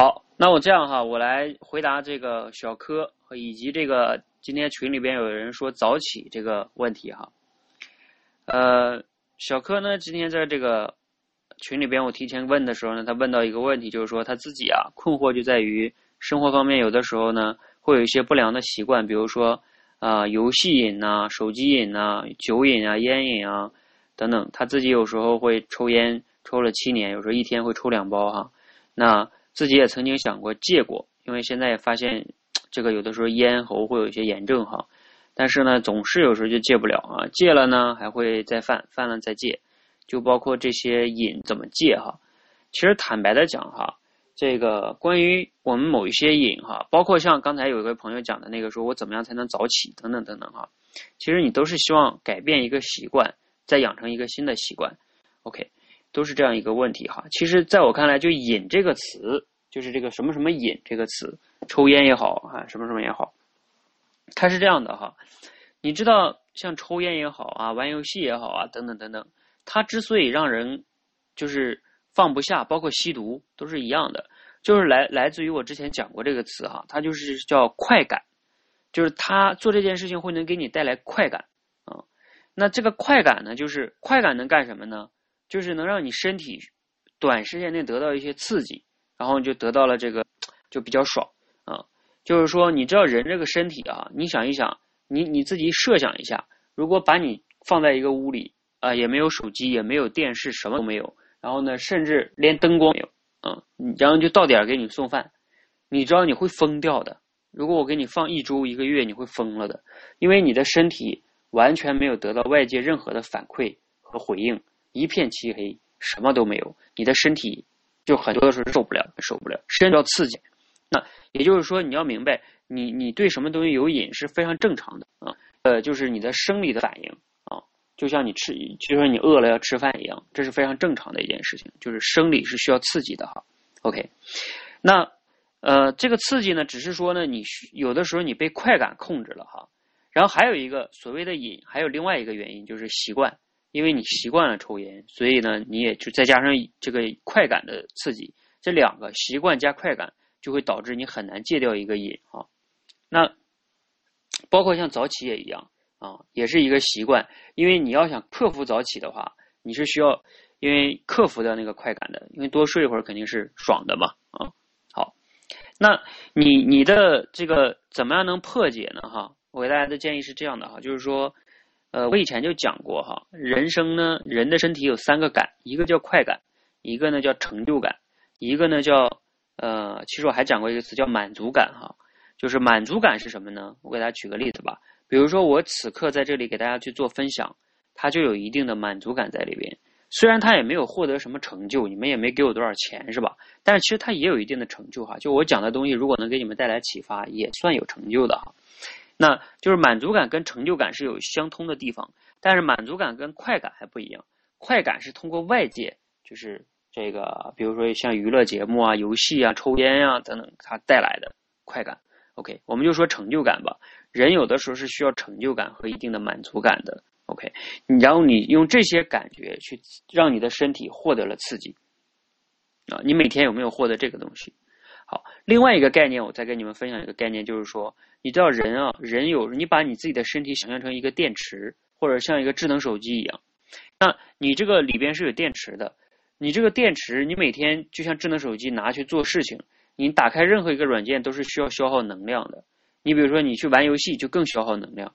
好，那我这样哈，我来回答这个小柯和以及这个今天群里边有人说早起这个问题哈。呃，小柯呢，今天在这个群里边我提前问的时候呢，他问到一个问题，就是说他自己啊困惑就在于生活方面有的时候呢会有一些不良的习惯，比如说啊游戏瘾呐、手机瘾呐、酒瘾啊、烟瘾啊等等。他自己有时候会抽烟，抽了七年，有时候一天会抽两包哈。那自己也曾经想过戒过，因为现在也发现这个有的时候咽喉会有一些炎症哈，但是呢总是有时候就戒不了啊，戒了呢还会再犯，犯了再戒，就包括这些瘾怎么戒哈。其实坦白的讲哈，这个关于我们某一些瘾哈，包括像刚才有一个朋友讲的那个说我怎么样才能早起等等等等哈，其实你都是希望改变一个习惯，再养成一个新的习惯，OK。都是这样一个问题哈。其实，在我看来，就“瘾”这个词，就是这个什么什么瘾这个词，抽烟也好啊，什么什么也好，它是这样的哈。你知道，像抽烟也好啊，玩游戏也好啊，等等等等，它之所以让人就是放不下，包括吸毒都是一样的，就是来来自于我之前讲过这个词哈，它就是叫快感，就是他做这件事情会能给你带来快感啊。那这个快感呢，就是快感能干什么呢？就是能让你身体短时间内得到一些刺激，然后就得到了这个就比较爽啊。就是说，你知道人这个身体啊，你想一想，你你自己设想一下，如果把你放在一个屋里啊，也没有手机，也没有电视，什么都没有，然后呢，甚至连灯光没有啊，然后就到点给你送饭，你知道你会疯掉的。如果我给你放一周一个月，你会疯了的，因为你的身体完全没有得到外界任何的反馈和回应。一片漆黑，什么都没有，你的身体就很多的时候受不了，受不了，身要刺激。那也就是说，你要明白，你你对什么东西有瘾是非常正常的啊。呃，就是你的生理的反应啊，就像你吃，就像你饿了要吃饭一样，这是非常正常的一件事情。就是生理是需要刺激的哈。OK，那呃，这个刺激呢，只是说呢，你有的时候你被快感控制了哈。然后还有一个所谓的瘾，还有另外一个原因就是习惯。因为你习惯了抽烟，所以呢，你也就再加上这个快感的刺激，这两个习惯加快感，就会导致你很难戒掉一个瘾啊。那包括像早起也一样啊，也是一个习惯。因为你要想克服早起的话，你是需要因为克服掉那个快感的，因为多睡一会儿肯定是爽的嘛啊。好，那你你的这个怎么样能破解呢？哈，我给大家的建议是这样的哈，就是说。呃，我以前就讲过哈，人生呢，人的身体有三个感，一个叫快感，一个呢叫成就感，一个呢叫呃，其实我还讲过一个词叫满足感哈，就是满足感是什么呢？我给大家举个例子吧，比如说我此刻在这里给大家去做分享，它就有一定的满足感在里边，虽然他也没有获得什么成就，你们也没给我多少钱是吧？但是其实它也有一定的成就哈，就我讲的东西如果能给你们带来启发，也算有成就的哈。那就是满足感跟成就感是有相通的地方，但是满足感跟快感还不一样。快感是通过外界，就是这个，比如说像娱乐节目啊、游戏啊、抽烟呀等等，它带来的快感。OK，我们就说成就感吧。人有的时候是需要成就感和一定的满足感的。OK，你然后你用这些感觉去让你的身体获得了刺激啊，你每天有没有获得这个东西？另外一个概念，我再跟你们分享一个概念，就是说，你知道人啊，人有你把你自己的身体想象成一个电池，或者像一个智能手机一样，那你这个里边是有电池的，你这个电池，你每天就像智能手机拿去做事情，你打开任何一个软件都是需要消耗能量的。你比如说你去玩游戏就更消耗能量，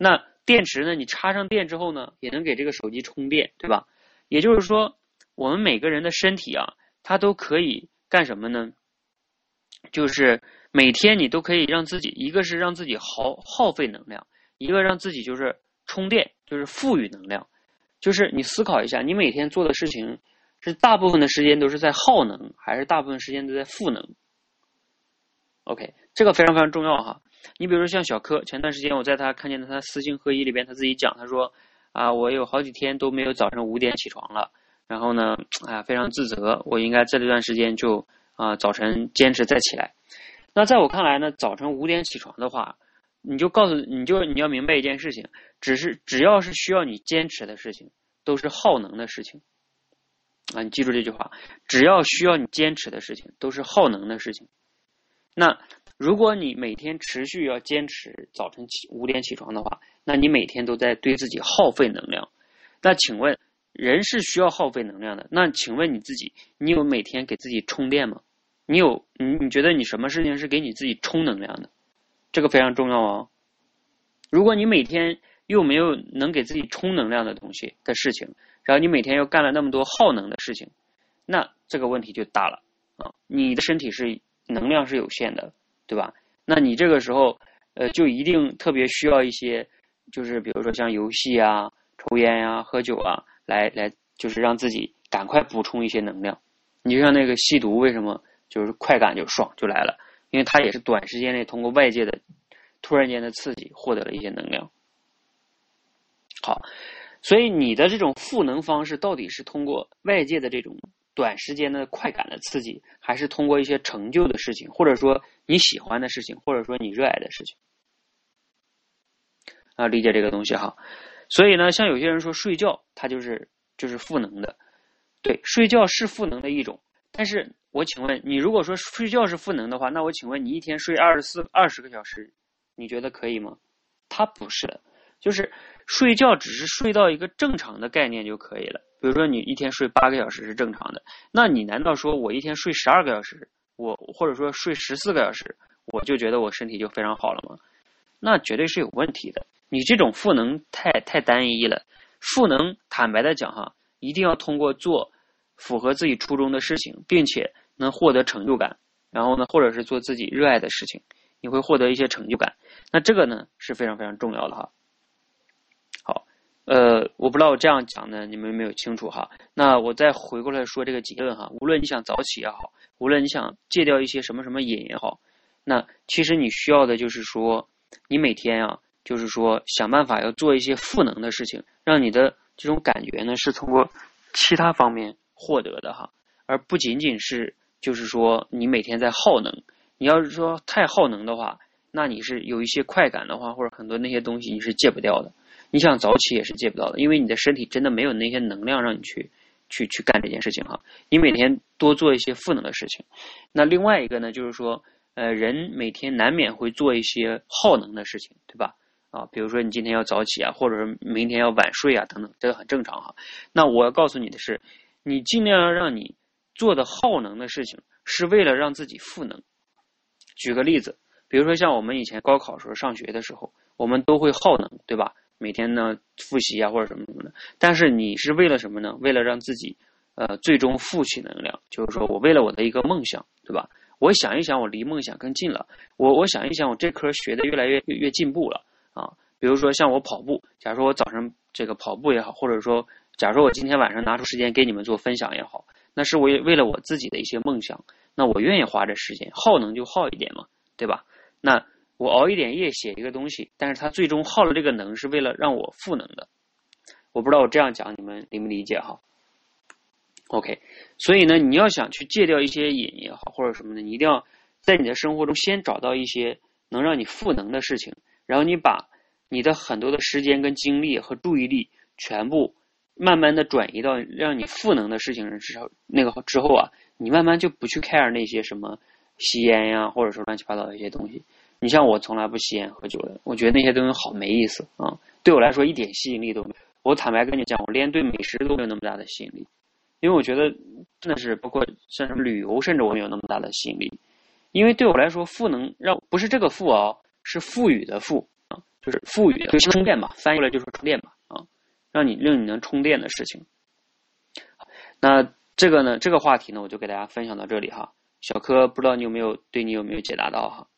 那电池呢，你插上电之后呢，也能给这个手机充电，对吧？也就是说，我们每个人的身体啊，它都可以干什么呢？就是每天你都可以让自己，一个是让自己耗耗费能量，一个让自己就是充电，就是赋予能量。就是你思考一下，你每天做的事情是大部分的时间都是在耗能，还是大部分时间都在赋能？OK，这个非常非常重要哈。你比如说像小柯，前段时间我在他看见的他私信会议里边，他自己讲，他说啊，我有好几天都没有早上五点起床了，然后呢，哎呀，非常自责，我应该在这段时间就。啊，早晨坚持再起来。那在我看来呢，早晨五点起床的话，你就告诉你就你要明白一件事情，只是只要是需要你坚持的事情，都是耗能的事情。啊，你记住这句话，只要需要你坚持的事情，都是耗能的事情。那如果你每天持续要坚持早晨起五点起床的话，那你每天都在对自己耗费能量。那请问，人是需要耗费能量的？那请问你自己，你有每天给自己充电吗？你有你你觉得你什么事情是给你自己充能量的？这个非常重要哦。如果你每天又没有能给自己充能量的东西的事情，然后你每天又干了那么多耗能的事情，那这个问题就大了啊！你的身体是能量是有限的，对吧？那你这个时候呃就一定特别需要一些，就是比如说像游戏啊、抽烟呀、喝酒啊，来来就是让自己赶快补充一些能量。你就像那个吸毒，为什么就是快感就爽就来了？因为它也是短时间内通过外界的突然间的刺激获得了一些能量。好。所以你的这种赋能方式到底是通过外界的这种短时间的快感的刺激，还是通过一些成就的事情，或者说你喜欢的事情，或者说你热爱的事情？啊，理解这个东西哈。所以呢，像有些人说睡觉，它就是就是赋能的，对，睡觉是赋能的一种。但是我请问你，如果说睡觉是赋能的话，那我请问你一天睡二十四二十个小时，你觉得可以吗？它不是的，就是。睡觉只是睡到一个正常的概念就可以了。比如说你一天睡八个小时是正常的，那你难道说我一天睡十二个小时，我或者说睡十四个小时，我就觉得我身体就非常好了吗？那绝对是有问题的。你这种赋能太太单一了。赋能，坦白的讲哈，一定要通过做符合自己初衷的事情，并且能获得成就感，然后呢，或者是做自己热爱的事情，你会获得一些成就感。那这个呢是非常非常重要的哈。好呃，我不知道我这样讲呢，你们有没有清楚哈？那我再回过来说这个结论哈。无论你想早起也好，无论你想戒掉一些什么什么瘾也好，那其实你需要的就是说，你每天啊，就是说想办法要做一些赋能的事情，让你的这种感觉呢是通过其他方面获得的哈，而不仅仅是就是说你每天在耗能。你要是说太耗能的话，那你是有一些快感的话，或者很多那些东西你是戒不掉的。你想早起也是戒不到的，因为你的身体真的没有那些能量让你去去去干这件事情哈。你每天多做一些赋能的事情。那另外一个呢，就是说，呃，人每天难免会做一些耗能的事情，对吧？啊，比如说你今天要早起啊，或者是明天要晚睡啊，等等，这个很正常哈。那我要告诉你的是，你尽量要让你做的耗能的事情，是为了让自己赋能。举个例子，比如说像我们以前高考时候上学的时候，我们都会耗能，对吧？每天呢复习啊或者什么什么的，但是你是为了什么呢？为了让自己，呃，最终富取能量。就是说我为了我的一个梦想，对吧？我想一想，我离梦想更近了。我我想一想，我这科学的越来越越进步了啊。比如说像我跑步，假如说我早上这个跑步也好，或者说假如说我今天晚上拿出时间给你们做分享也好，那是我为了我自己的一些梦想，那我愿意花这时间，耗能就耗一点嘛，对吧？那。我熬一点夜写一个东西，但是它最终耗了这个能，是为了让我赋能的。我不知道我这样讲你们理不理解哈？OK，所以呢，你要想去戒掉一些瘾也好，或者什么的，你一定要在你的生活中先找到一些能让你赋能的事情，然后你把你的很多的时间跟精力和注意力全部慢慢的转移到让你赋能的事情上之后，那个之后啊，你慢慢就不去 care 那些什么吸烟呀，或者说乱七八糟的一些东西。你像我从来不吸烟喝酒的，我觉得那些东西好没意思啊，对我来说一点吸引力都没有。我坦白跟你讲，我连对美食都没有那么大的吸引力，因为我觉得真的是包括像什么旅游，甚至我没有那么大的吸引力。因为对我来说，赋能让不是这个富哦，是赋予的赋，就是赋予的充电吧，翻译过来就是充电吧啊，让你令你能充电的事情。那这个呢，这个话题呢，我就给大家分享到这里哈。小柯不知道你有没有对你有没有解答到哈？